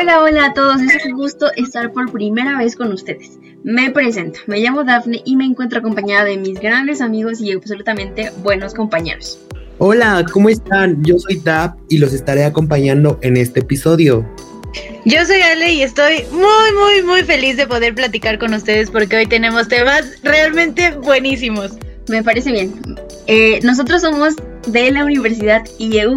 Hola, hola a todos, es un gusto estar por primera vez con ustedes. Me presento, me llamo Dafne y me encuentro acompañada de mis grandes amigos y absolutamente buenos compañeros. Hola, ¿cómo están? Yo soy Daf y los estaré acompañando en este episodio. Yo soy Ale y estoy muy, muy, muy feliz de poder platicar con ustedes porque hoy tenemos temas realmente buenísimos. Me parece bien. Eh, nosotros somos de la Universidad IEU.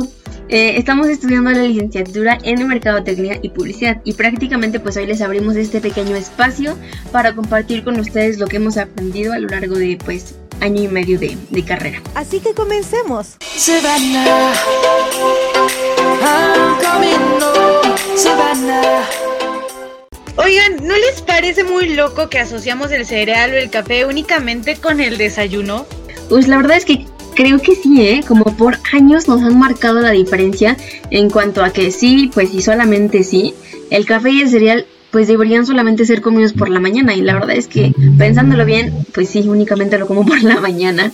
Eh, estamos estudiando la licenciatura en Mercadotecnia y Publicidad y prácticamente pues hoy les abrimos este pequeño espacio para compartir con ustedes lo que hemos aprendido a lo largo de pues año y medio de, de carrera. Así que comencemos. Oigan, ¿no les parece muy loco que asociamos el cereal o el café únicamente con el desayuno? Pues la verdad es que creo que sí, ¿eh? Como por años nos han marcado la diferencia en cuanto a que sí, pues sí, solamente sí, el café y el cereal pues deberían solamente ser comidos por la mañana y la verdad es que pensándolo bien, pues sí, únicamente lo como por la mañana.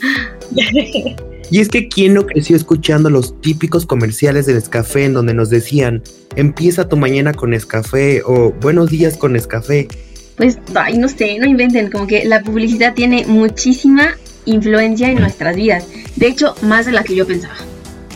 Y es que quién no creció escuchando los típicos comerciales del Nescafé en donde nos decían, empieza tu mañana con Nescafé o buenos días con Nescafé. Pues, ay, no sé, no inventen, como que la publicidad tiene muchísima influencia en nuestras vidas. De hecho, más de la que yo pensaba.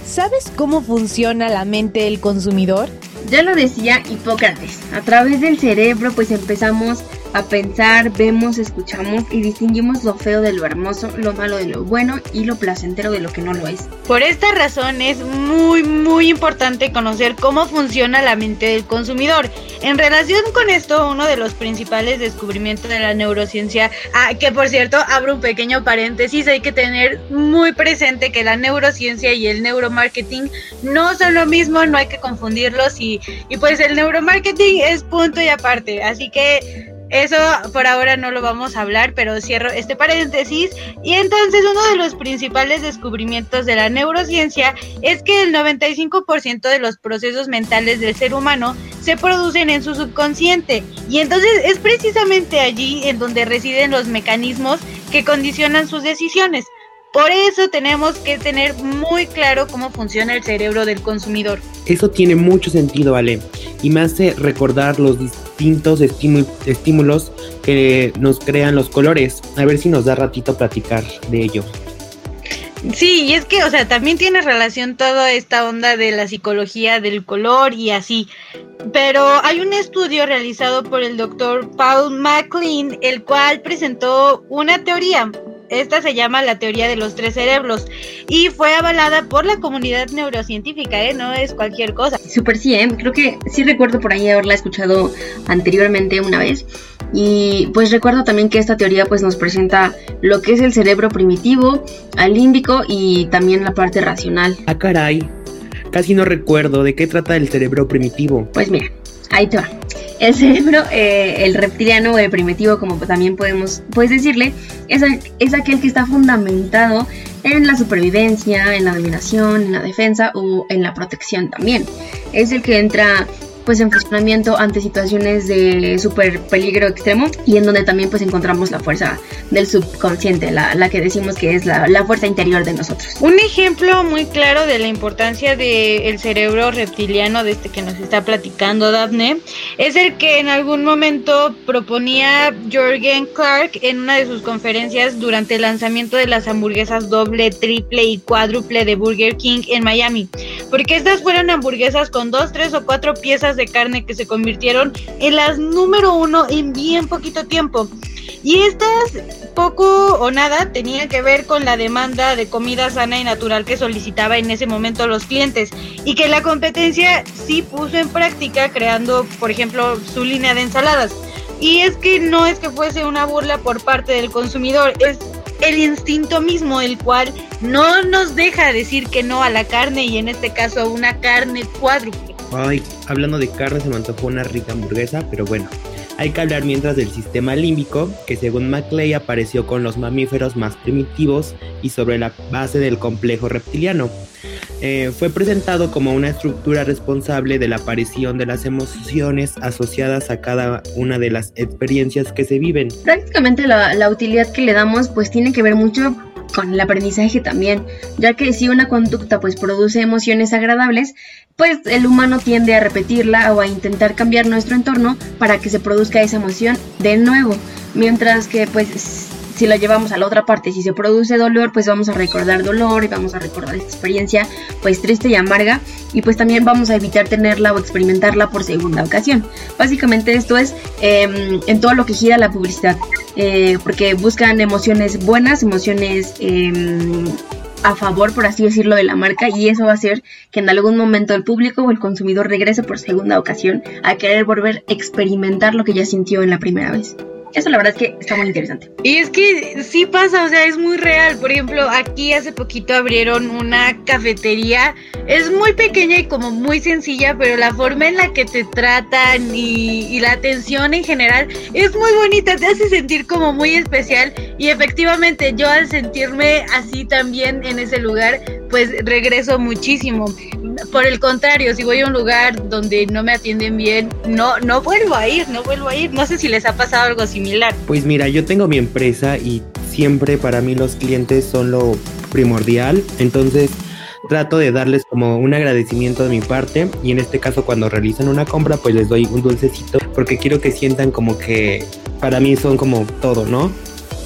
¿Sabes cómo funciona la mente del consumidor? Ya lo decía Hipócrates, a través del cerebro pues empezamos a pensar, vemos, escuchamos y distinguimos lo feo de lo hermoso, lo malo de lo bueno y lo placentero de lo que no lo es. Por esta razón es muy muy importante conocer cómo funciona la mente del consumidor. En relación con esto, uno de los principales descubrimientos de la neurociencia, ah, que por cierto abro un pequeño paréntesis, hay que tener muy presente que la neurociencia y el neuromarketing no son lo mismo, no hay que confundirlos y, y pues el neuromarketing es punto y aparte, así que eso por ahora no lo vamos a hablar, pero cierro este paréntesis. Y entonces uno de los principales descubrimientos de la neurociencia es que el 95% de los procesos mentales del ser humano se producen en su subconsciente. Y entonces es precisamente allí en donde residen los mecanismos que condicionan sus decisiones. Por eso tenemos que tener muy claro cómo funciona el cerebro del consumidor. Eso tiene mucho sentido, Ale, y me hace recordar los estímulos que nos crean los colores. A ver si nos da ratito platicar de ello. Sí, y es que, o sea, también tiene relación toda esta onda de la psicología del color y así. Pero hay un estudio realizado por el doctor Paul MacLean, el cual presentó una teoría esta se llama la teoría de los tres cerebros y fue avalada por la comunidad neurocientífica, ¿eh? No es cualquier cosa. Súper sí, ¿eh? Creo que sí recuerdo por ahí haberla escuchado anteriormente una vez. Y pues recuerdo también que esta teoría pues nos presenta lo que es el cerebro primitivo, al límbico y también la parte racional. Ah, caray. Casi no recuerdo de qué trata el cerebro primitivo. Pues mira, ahí te va. El cerebro, eh, el reptiliano o el primitivo, como también podemos puedes decirle, es, es aquel que está fundamentado en la supervivencia, en la dominación, en la defensa o en la protección también. Es el que entra pues en funcionamiento ante situaciones de super peligro extremo y en donde también pues encontramos la fuerza del subconsciente, la, la que decimos que es la, la, fuerza interior de nosotros. Un ejemplo muy claro de la importancia del cerebro reptiliano de este que nos está platicando Daphne es el que en algún momento proponía Jorgen Clark en una de sus conferencias durante el lanzamiento de las hamburguesas doble, triple y cuádruple de Burger King en Miami, porque estas fueron hamburguesas con dos, tres o cuatro piezas de carne que se convirtieron en las número uno en bien poquito tiempo. Y estas poco o nada tenían que ver con la demanda de comida sana y natural que solicitaba en ese momento los clientes y que la competencia sí puso en práctica creando, por ejemplo, su línea de ensaladas. Y es que no es que fuese una burla por parte del consumidor, es el instinto mismo, el cual no nos deja decir que no a la carne y en este caso a una carne cuádruple. Hablando de carne se me antojó una rica hamburguesa, pero bueno. Hay que hablar mientras del sistema límbico, que según Maclay apareció con los mamíferos más primitivos y sobre la base del complejo reptiliano. Eh, fue presentado como una estructura responsable de la aparición de las emociones asociadas a cada una de las experiencias que se viven. Prácticamente la, la utilidad que le damos pues tiene que ver mucho con el aprendizaje también, ya que si una conducta pues produce emociones agradables, pues el humano tiende a repetirla o a intentar cambiar nuestro entorno para que se produzca esa emoción de nuevo, mientras que pues si lo llevamos a la otra parte, si se produce dolor, pues vamos a recordar dolor y vamos a recordar esta experiencia pues triste y amarga y pues también vamos a evitar tenerla o experimentarla por segunda ocasión. Básicamente esto es em, en todo lo que gira la publicidad, eh, porque buscan emociones buenas, emociones... Em, a favor, por así decirlo, de la marca y eso va a hacer que en algún momento el público o el consumidor regrese por segunda ocasión a querer volver a experimentar lo que ya sintió en la primera vez. Eso la verdad es que está muy interesante. Y es que sí pasa, o sea, es muy real. Por ejemplo, aquí hace poquito abrieron una cafetería. Es muy pequeña y como muy sencilla, pero la forma en la que te tratan y, la atención en general es muy bonita, te hace sentir como muy especial. Y efectivamente, yo al sentirme así también en ese lugar, pues regreso muchísimo. Por el contrario, si voy a un lugar donde no me atienden bien, no, no vuelvo a ir, no vuelvo a ir. No sé si les ha pasado algo similar pues mira, yo tengo mi empresa y siempre para mí los clientes son lo primordial, entonces trato de darles como un agradecimiento de mi parte y en este caso cuando realizan una compra pues les doy un dulcecito porque quiero que sientan como que para mí son como todo, ¿no?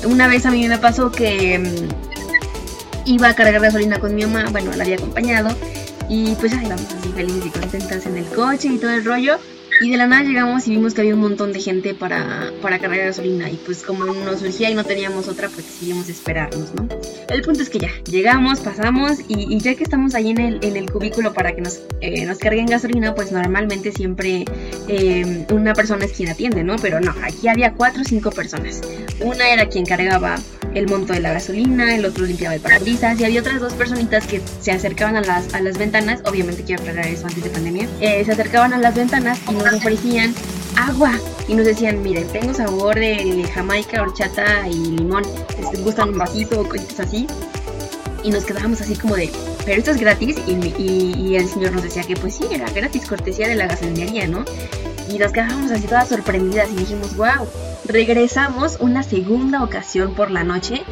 Una vez a mí me pasó que mm, iba a cargar gasolina con mi mamá, bueno, la había acompañado y pues ahí vamos así felices y contentas en el coche y todo el rollo y de la nada llegamos y vimos que había un montón de gente para, para cargar gasolina. Y pues como nos surgía y no teníamos otra, pues decidimos esperarnos, ¿no? El punto es que ya, llegamos, pasamos y, ya que estamos ahí en el, en el cubículo para que nos, eh, nos carguen gasolina, pues normalmente siempre eh, una persona es quien atiende, ¿no? Pero no, aquí había cuatro o cinco personas. Una era quien cargaba el monto de la gasolina, el otro limpiaba el parabrisas y había otras dos personitas que se acercaban a las, a las ventanas, obviamente quiero aclarar eso antes de pandemia, eh, se acercaban a las ventanas y nos ofrecían agua y nos decían, miren, tengo sabor de jamaica, horchata y limón, ¿les gustan un vasito o cosas así? Y nos quedábamos así como de, pero esto es gratis y, y, el señor nos decía que pues sí, era gratis, cortesía de la gasolinería, ¿no? Y nos quedábamos así todas sorprendidas y dijimos, wow, regresamos una segunda ocasión por la noche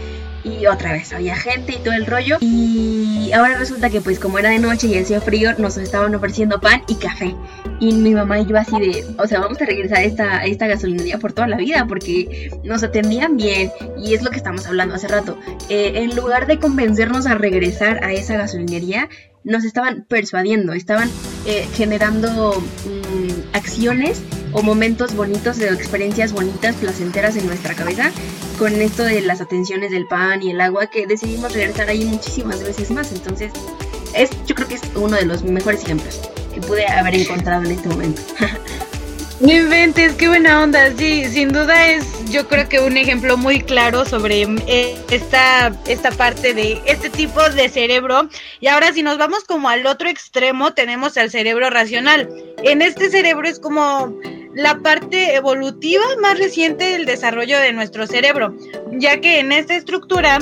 y otra vez había gente y todo el rollo. Y ahora resulta que pues como era de noche y hacía frío, nos estaban ofreciendo pan y café. Y mi mamá y yo así de, o sea, vamos a regresar a esta, esta gasolinería por toda la vida porque nos atendían bien. Y es lo que estamos hablando hace rato. Eh, en lugar de convencernos a regresar a esa gasolinería, nos estaban persuadiendo, estaban eh, generando mm, acciones o momentos bonitos, de experiencias bonitas, placenteras en nuestra cabeza, con esto de las atenciones del pan y el agua, que decidimos regresar ahí muchísimas veces más. Entonces, es, yo creo que es uno de los mejores ejemplos que pude haber encontrado en este momento. No inventes, qué buena onda. Sí, sin duda es, yo creo que un ejemplo muy claro sobre eh, esta, esta parte de este tipo de cerebro. Y ahora, si nos vamos como al otro extremo, tenemos el cerebro racional. En este cerebro es como la parte evolutiva más reciente del desarrollo de nuestro cerebro, ya que en esta estructura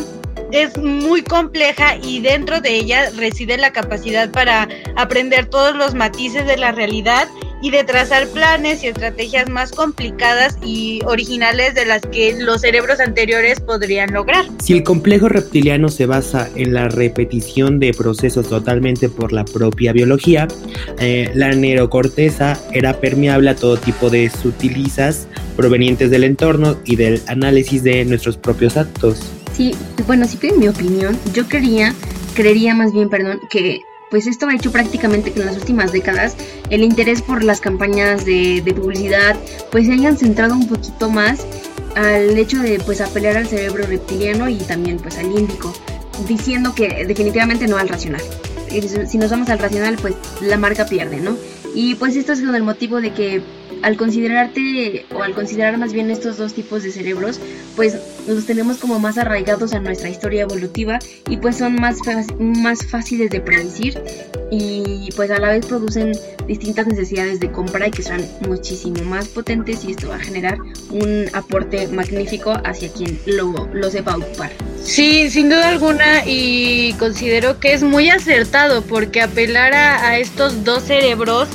es muy compleja y dentro de ella reside la capacidad para aprender todos los matices de la realidad y de trazar planes y estrategias más complicadas y originales de las que los cerebros anteriores podrían lograr. Si el complejo reptiliano se basa en la repetición de procesos totalmente por la propia biología, eh, la neurocorteza era permeable a todo tipo de sutilizas provenientes del entorno y del análisis de nuestros propios actos. Sí, bueno, si piden mi opinión, yo quería, creería más bien, perdón, que pues esto ha hecho prácticamente que en las últimas décadas el interés por las campañas de, publicidad pues se hayan centrado un poquito más al hecho de pues apelar al cerebro reptiliano y también pues al límbico, diciendo que definitivamente no al racional. Si nos vamos al racional pues la marca pierde, ¿no? Y pues esto es el motivo de que al considerarte o al considerar más bien estos dos tipos de cerebros, pues los tenemos como más arraigados a nuestra historia evolutiva y pues son más, más fáciles de predecir y pues a la vez producen distintas necesidades de compra y que son muchísimo más potentes y esto va a generar un aporte magnífico hacia quien lo, lo sepa ocupar. Sí, sin duda alguna y considero que es muy acertado porque apelar a, a estos dos cerebros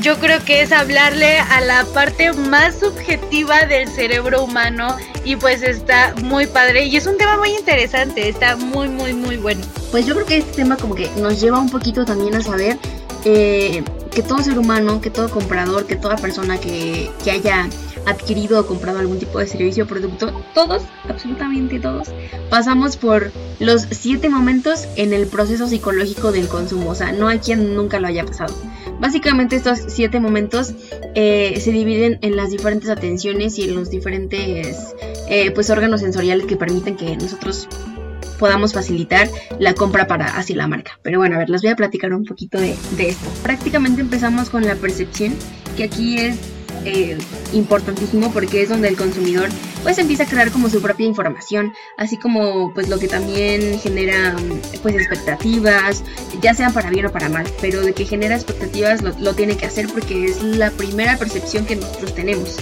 yo creo que es hablarle a la parte más subjetiva del cerebro humano y pues está muy padre y es un tema muy interesante, está muy muy muy bueno. Pues yo creo que este tema como que nos lleva un poquito también a saber eh, que todo ser humano, que todo comprador, que toda persona que, que haya adquirido o comprado algún tipo de servicio o producto, todos, absolutamente todos, pasamos por los siete momentos en el proceso psicológico del consumo. O sea, no hay quien nunca lo haya pasado. Básicamente estos siete momentos eh, se dividen en las diferentes atenciones y en los diferentes eh, pues órganos sensoriales que permiten que nosotros podamos facilitar la compra para hacia la marca. Pero bueno, a ver, les voy a platicar un poquito de, de esto. Prácticamente empezamos con la percepción, que aquí es eh, importantísimo porque es donde el consumidor pues empieza a crear como su propia información, así como pues lo que también genera pues expectativas, ya sean para bien o para mal, pero de que genera expectativas lo, tiene que hacer porque es la primera percepción que nosotros tenemos.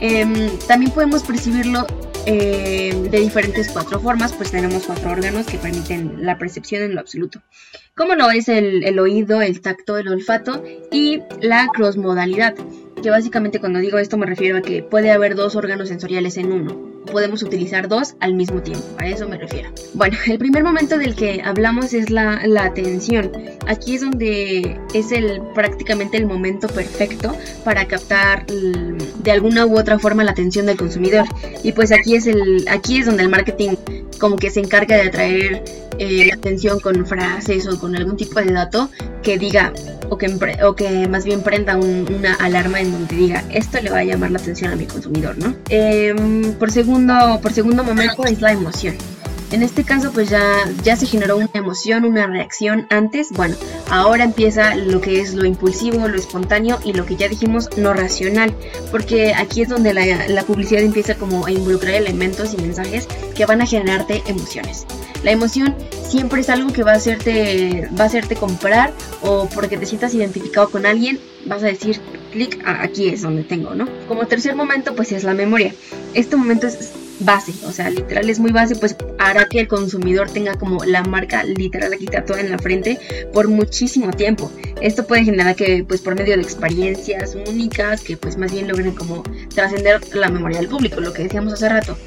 Em, también podemos percibirlo eh, de diferentes cuatro formas, pues tenemos cuatro órganos que permiten la percepción en lo absoluto. Como lo es el, el oído, el tacto, el olfato y la crossmodalidad que básicamente cuando digo esto me refiero a que puede haber dos órganos sensoriales en uno. Podemos utilizar dos al mismo tiempo, a eso me refiero. Bueno, el primer momento del que hablamos es la, la atención. Aquí es donde es el prácticamente el momento perfecto para captar de alguna u otra forma la atención del consumidor. Y pues aquí es el aquí es donde el marketing como que se encarga de atraer eh, la atención con frases o con algún tipo de dato que diga o que, o que más bien prenda una alarma en donde diga esto le va a llamar la atención a mi consumidor, ¿no? Em, por, segundo, por segundo momento es la emoción. En este caso pues ya, ya se generó una emoción, una reacción antes. Bueno, ahora empieza lo que es lo impulsivo, lo espontáneo y lo que ya dijimos no racional. Porque aquí es donde la, la publicidad empieza como a involucrar elementos y mensajes que van a generarte emociones. La emoción siempre es algo que va a hacerte, va a hacerte comprar o porque te sientas identificado con alguien, vas a decir clic, aquí es donde tengo, ¿no? Como tercer momento, pues es la memoria. Este momento es base, o sea, literal es muy base, pues hará que el consumidor tenga como la marca literal aquí tatuada en la frente por muchísimo tiempo. Esto puede generar que pues por medio de experiencias únicas que pues más bien logren como trascender la memoria del público, lo que decíamos hace rato.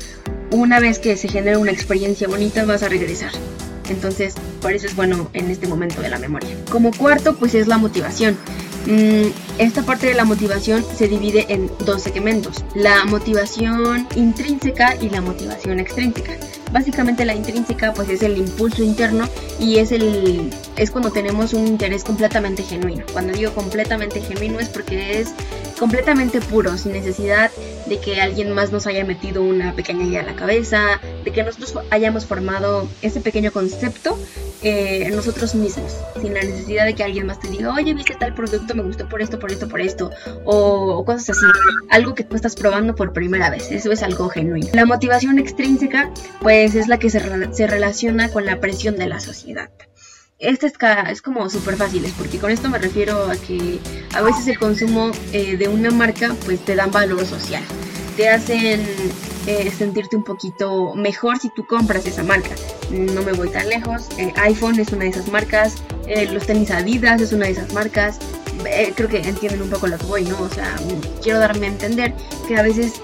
Una vez que se genera una experiencia bonita vas a regresar. Entonces, por eso es bueno en este momento de la memoria. Como cuarto, pues es la motivación. Mm, esta parte de la motivación se divide en dos segmentos, la motivación intrínseca y la motivación extrínseca. Básicamente la intrínseca pues es el impulso interno y es el es cuando tenemos un interés completamente genuino. Cuando digo completamente genuino es porque es completamente puro, sin necesidad de que alguien más nos haya metido una pequeña idea a la cabeza, de que nosotros hayamos formado ese pequeño concepto eh, nosotros mismos, sin la necesidad de que alguien más te diga, oye, viste tal producto, me gustó por esto, por esto, por esto, o, cosas así, algo que tú estás probando por primera vez, eso es algo genuino. La motivación extrínseca, pues es la que se relaciona con la presión de la sociedad. Esta es, como súper fácil, porque con esto me refiero a que a veces el consumo eh, de una marca pues te dan valor social, te hacen eh, sentirte un poquito mejor si tú compras esa marca. No me voy tan lejos. Eh, iPhone es una de esas marcas. Los tenis Adidas es una de esas marcas. creo que entienden un poco lo que voy, ¿no? O sea, quiero darme a entender que a veces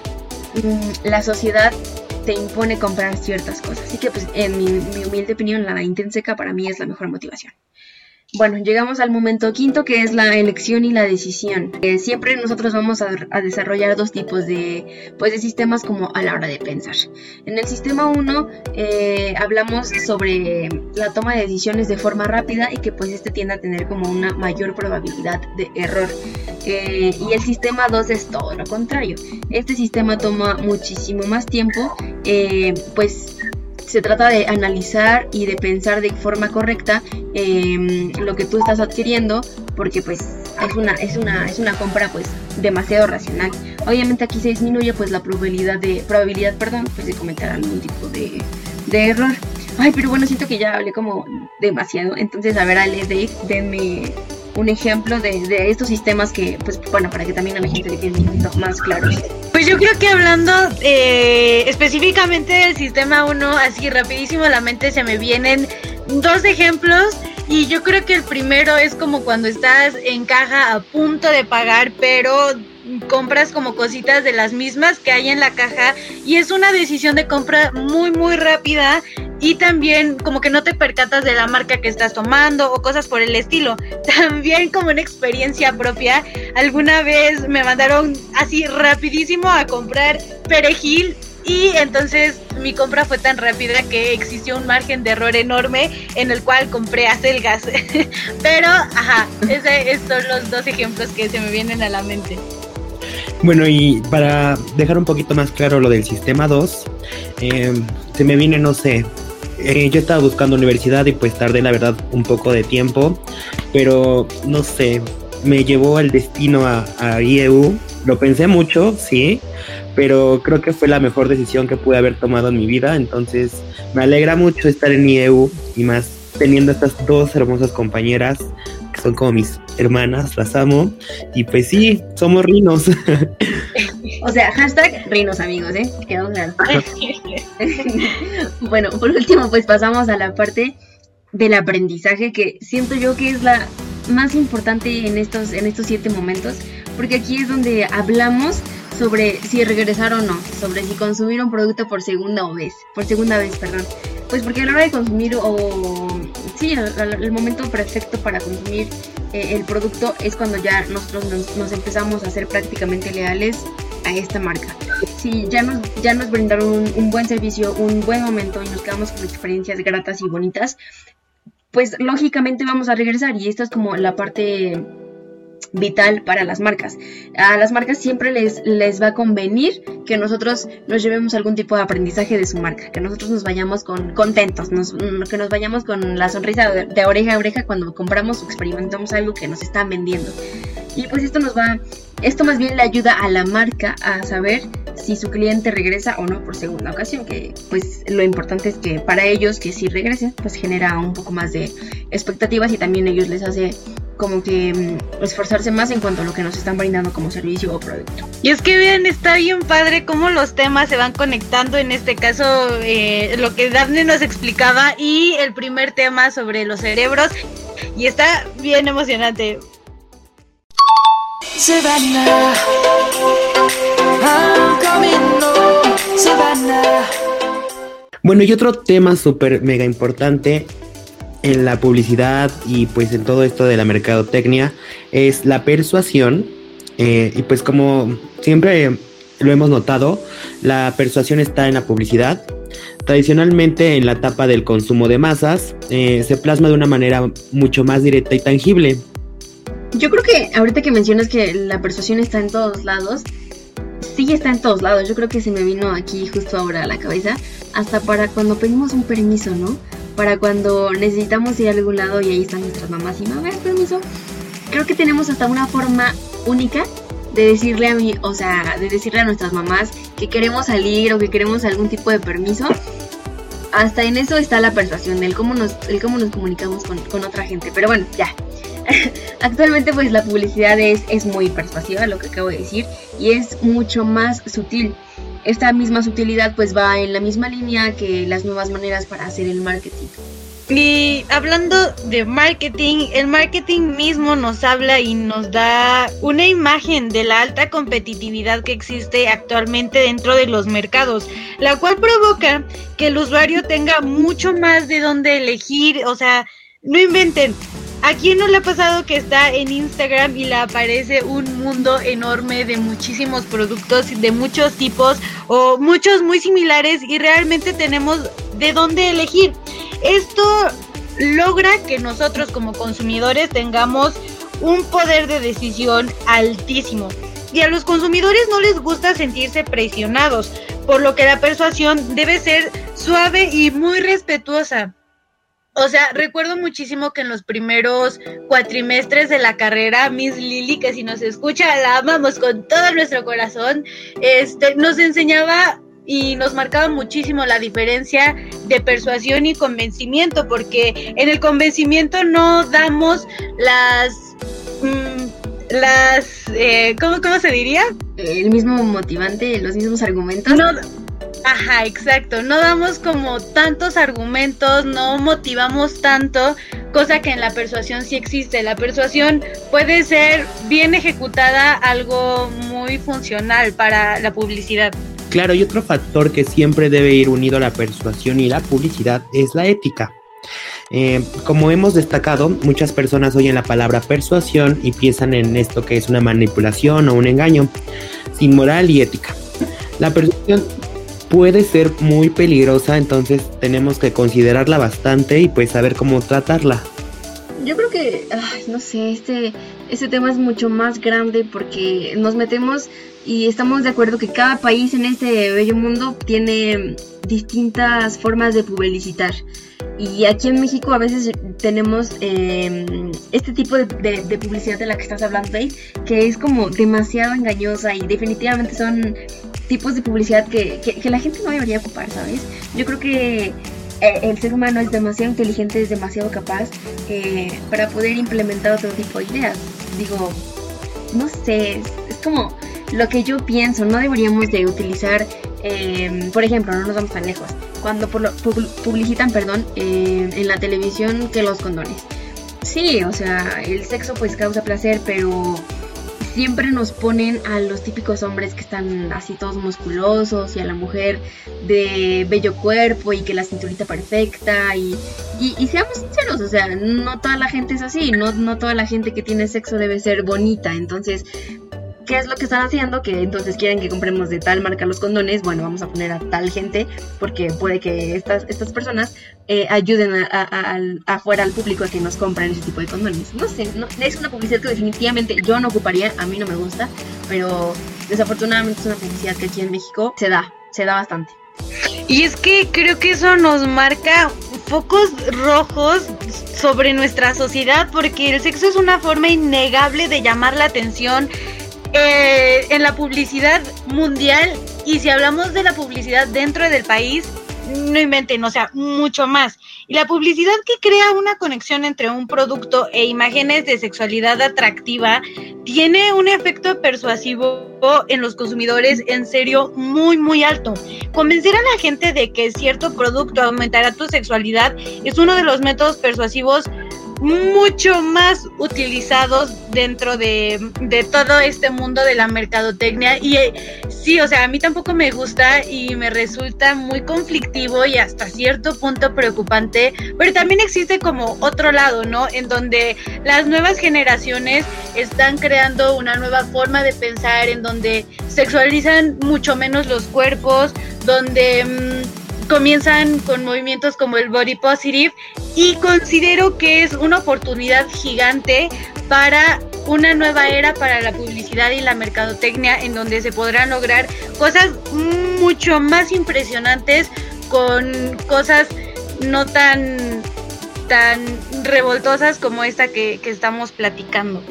mm, la sociedad te impone comprar ciertas cosas. Así que, pues, en mi, mi humilde opinión, la Intenseca para mí es la mejor motivación. Bueno, llegamos al momento quinto que es la elección y la decisión. Eh, siempre nosotros vamos a, desarrollar dos tipos de, pues, de sistemas como a la hora de pensar. En el sistema 1 eh, hablamos sobre la toma de decisiones de forma rápida y que pues este tiende a tener como una mayor probabilidad de error. Eh, y el sistema 2 es todo lo contrario. Este sistema toma muchísimo más tiempo, pues se trata de analizar y de pensar de forma correcta em, lo que tú estás adquiriendo porque pues es una es una es una compra pues demasiado racional. Obviamente aquí se disminuye pues la probabilidad de probabilidad perdón pues de cometer algún tipo de, de error. Ay pero bueno siento que ya hablé como demasiado. Entonces a ver Ale Dave denme un ejemplo de, estos sistemas que, pues, bueno, para que también a la gente le quede un poquito más claros. Pues yo creo que hablando eh, específicamente del sistema 1, así rapidísimo a la mente se me vienen dos ejemplos Y yo creo que el primero es como cuando estás en caja a punto de pagar, pero compras como cositas de las mismas que hay en la caja y es una decisión de compra muy muy rápida y también como que no te percatas de la marca que estás tomando o cosas por el estilo. También como una experiencia propia, alguna vez me mandaron así rapidísimo a comprar perejil y entonces mi compra fue tan rápida que existió un margen de error enorme en el cual compré acelgas. Pero, ajá, esos son los dos ejemplos que se me vienen a la mente. Bueno, y para dejar un poquito más claro lo del sistema 2, em, se me viene, no sé, eh, yo estaba buscando universidad y pues tardé la verdad un poco de tiempo, pero no sé, me llevó el destino a, a IEU, lo pensé mucho, sí, pero creo que fue la mejor decisión que pude haber tomado en mi vida, entonces me alegra mucho estar en IEU y más teniendo estas dos hermosas compañeras que son como mis hermanas, las amo. Y pues sí, somos rinos. O sea, hashtag rinos amigos, ¿eh? Quedamos claro. bueno, por último, pues pasamos a la parte del aprendizaje que siento yo que es la más importante en estos, en estos siete momentos, porque aquí es donde hablamos sobre si regresar o no, sobre si consumir un producto por segunda vez, por segunda vez, perdón. Pues porque a la hora de consumir o sí, el, momento perfecto para consumir eh, el producto es cuando ya nosotros nos, empezamos a ser prácticamente leales a esta marca. Si ya nos, ya nos brindaron un, buen servicio, un buen momento y nos quedamos con experiencias gratas y bonitas, pues lógicamente vamos a regresar y esto es como la parte vital para las marcas. A las marcas siempre les, les va a convenir que nosotros nos llevemos algún tipo de aprendizaje de su marca, que nosotros nos vayamos con contentos, que nos vayamos con la sonrisa de, oreja a oreja cuando compramos o experimentamos algo que nos están vendiendo. Y pues esto nos va, esto más bien le ayuda a la marca a saber si su cliente regresa o no por segunda ocasión, que pues lo importante es que para ellos que si regresen, pues genera un poco más de expectativas y también ellos les hace como que mm, esforzarse más en cuanto a lo que nos están brindando como servicio o producto. Y es que bien, está bien padre cómo los temas se van conectando, en este caso eh, lo que Daphne nos explicaba y el primer tema sobre los cerebros, y está bien emocionante. Bueno, y otro tema súper mega importante en la publicidad y pues en todo esto de la mercadotecnia es la persuasión. Eh, y pues como siempre lo hemos notado, la persuasión está en la publicidad. Tradicionalmente en la etapa del consumo de masas eh, se plasma de una manera mucho más directa y tangible. Yo creo que ahorita que mencionas que la persuasión está en todos lados, sí está en todos lados. Yo creo que se me vino aquí justo ahora a la cabeza, hasta para cuando pedimos un permiso, ¿no? Para cuando necesitamos ir a algún lado y ahí están nuestras mamás y mamá, permiso. Creo que tenemos hasta una forma única de decirle a mí, o sea, de decirle a nuestras mamás que queremos salir o que queremos algún tipo de permiso. Hasta en eso está la persuasión, el cómo nos, el cómo nos comunicamos con, con otra gente. Pero bueno, ya. Actualmente pues la publicidad es, es muy persuasiva, lo que acabo de decir, y es mucho más sutil esta misma sutilidad pues va en la misma línea que las nuevas maneras para hacer el marketing. Y hablando de marketing, el marketing mismo nos habla y nos da una imagen de la alta competitividad que existe actualmente dentro de los mercados, la cual provoca que el usuario tenga mucho más de dónde elegir, o sea, no inventen, ¿A quién no le ha pasado que está en Instagram y le aparece un mundo enorme de muchísimos productos de muchos tipos o muchos muy similares y realmente tenemos de dónde elegir? Esto logra que nosotros como consumidores tengamos un poder de decisión altísimo. Y a los consumidores no les gusta sentirse presionados, por lo que la persuasión debe ser suave y muy respetuosa. O sea, recuerdo muchísimo que en los primeros cuatrimestres de la carrera, Miss Lily, que si nos escucha, la amamos con todo nuestro corazón, este, nos enseñaba y nos marcaba muchísimo la diferencia de persuasión y convencimiento, porque en el convencimiento no damos las... Mm, las... Eh, ¿cómo, ¿Cómo se diría? El mismo motivante, los mismos argumentos. No, Ajá, exacto. No damos como tantos argumentos, no motivamos tanto, cosa que en la persuasión sí existe. La persuasión puede ser bien ejecutada, algo muy funcional para la publicidad. Claro, y otro factor que siempre debe ir unido a la persuasión y la publicidad es la ética. Eh, como hemos destacado, muchas personas oyen la palabra persuasión y piensan en esto que es una manipulación o un engaño, sin moral y ética. La persuasión puede ser muy peligrosa, entonces tenemos que considerarla bastante y pues saber cómo tratarla. Yo creo que, no sé, este, este tema es mucho más grande porque nos metemos y estamos de acuerdo que cada país en este bello mundo tiene distintas formas de publicitar. Y aquí en México a veces tenemos em, este tipo de, publicidad de la que estás hablando, Dave, que es como demasiado engañosa y definitivamente son tipos de publicidad que, que, la gente no debería ocupar, ¿sabes? Yo creo que eh, el ser humano es demasiado inteligente, es demasiado capaz eh, para poder implementar otro tipo de ideas. Digo, no sé, es como lo que yo pienso, no deberíamos de utilizar, em, por ejemplo, no nos vamos tan lejos, cuando publicitan, perdón, em, en la televisión que los condones. Sí, o sea, el sexo pues causa placer, pero siempre nos ponen a los típicos hombres que están así todos musculosos y a la mujer de bello cuerpo y que la cinturita perfecta y, y, seamos sinceros, o sea, no toda la gente es así, no, no toda la gente que tiene sexo debe ser bonita, entonces ¿qué es lo que están haciendo? Que entonces quieren que compremos de tal marca los condones, bueno, vamos a poner a tal gente porque puede que estas, estas personas eh, ayuden a, afuera al público a que nos compren ese tipo de condones. No sé, no, es una publicidad que definitivamente yo no ocuparía, a mí no me gusta, pero desafortunadamente es una publicidad que aquí en México se da, se da bastante. Y es que creo que eso nos marca focos rojos sobre nuestra sociedad porque el sexo es una forma innegable de llamar la atención, eh, en la publicidad mundial y si hablamos de la publicidad dentro del país, no inventen, o sea, mucho más. Y la publicidad que crea una conexión entre un producto e imágenes de sexualidad atractiva tiene un efecto persuasivo en los consumidores en serio muy, muy alto. Convencer a la gente de que cierto producto aumentará tu sexualidad es uno de los métodos persuasivos mucho más utilizados dentro de, todo este mundo de la mercadotecnia. Y eh, sí, o sea, a mí tampoco me gusta y me resulta muy conflictivo y hasta cierto punto preocupante, pero también existe como otro lado, ¿no? En donde las nuevas generaciones están creando una nueva forma de pensar, en donde sexualizan mucho menos los cuerpos, donde... Mm, comienzan con movimientos como el body positive y considero que es una oportunidad gigante para una nueva era para la publicidad y la mercadotecnia en donde se podrán lograr cosas mucho más impresionantes con cosas no tan tan revoltosas como esta que, que estamos platicando.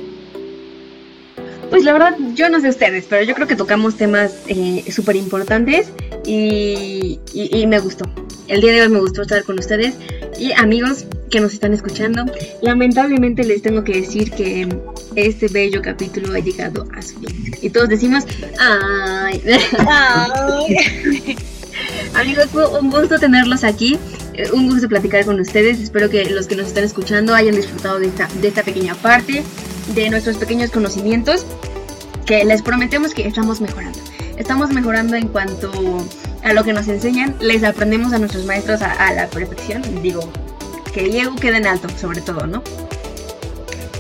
Pues la verdad, yo no sé ustedes, pero yo creo que tocamos temas eh, súper importantes y, me gustó. El día de hoy me gustó estar con ustedes y amigos que nos están escuchando. Lamentablemente les tengo que decir que este bello capítulo ha llegado a su fin. Y todos decimos, ay. ay. amigos, fue un gusto tenerlos aquí eh, un gusto platicar con ustedes. Espero que los que nos están escuchando hayan disfrutado de esta, de esta pequeña parte de nuestros pequeños conocimientos que les prometemos que estamos mejorando. Estamos mejorando en cuanto a lo que nos enseñan, les aprendemos a nuestros maestros a, la perfección, digo, que Diego quede en alto sobre todo, ¿no?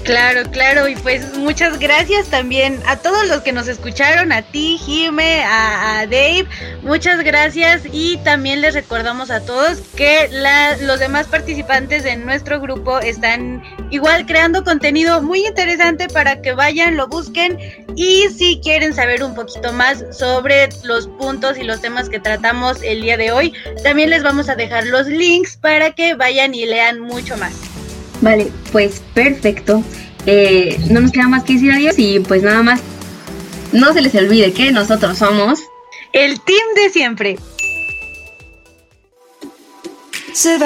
Claro, claro, y pues muchas gracias también a todos los que nos escucharon, a ti, Jime, a, Dave, muchas gracias y también les recordamos a todos que los demás participantes de nuestro grupo están igual creando contenido muy interesante para que vayan, lo busquen y si quieren saber un poquito más sobre los puntos y los temas que tratamos el día de hoy, también les vamos a dejar los links para que vayan y lean mucho más. Vale, pues perfecto. Eh, no nos queda más que decir adiós y pues nada más. No se les olvide que nosotros somos el team de siempre. Se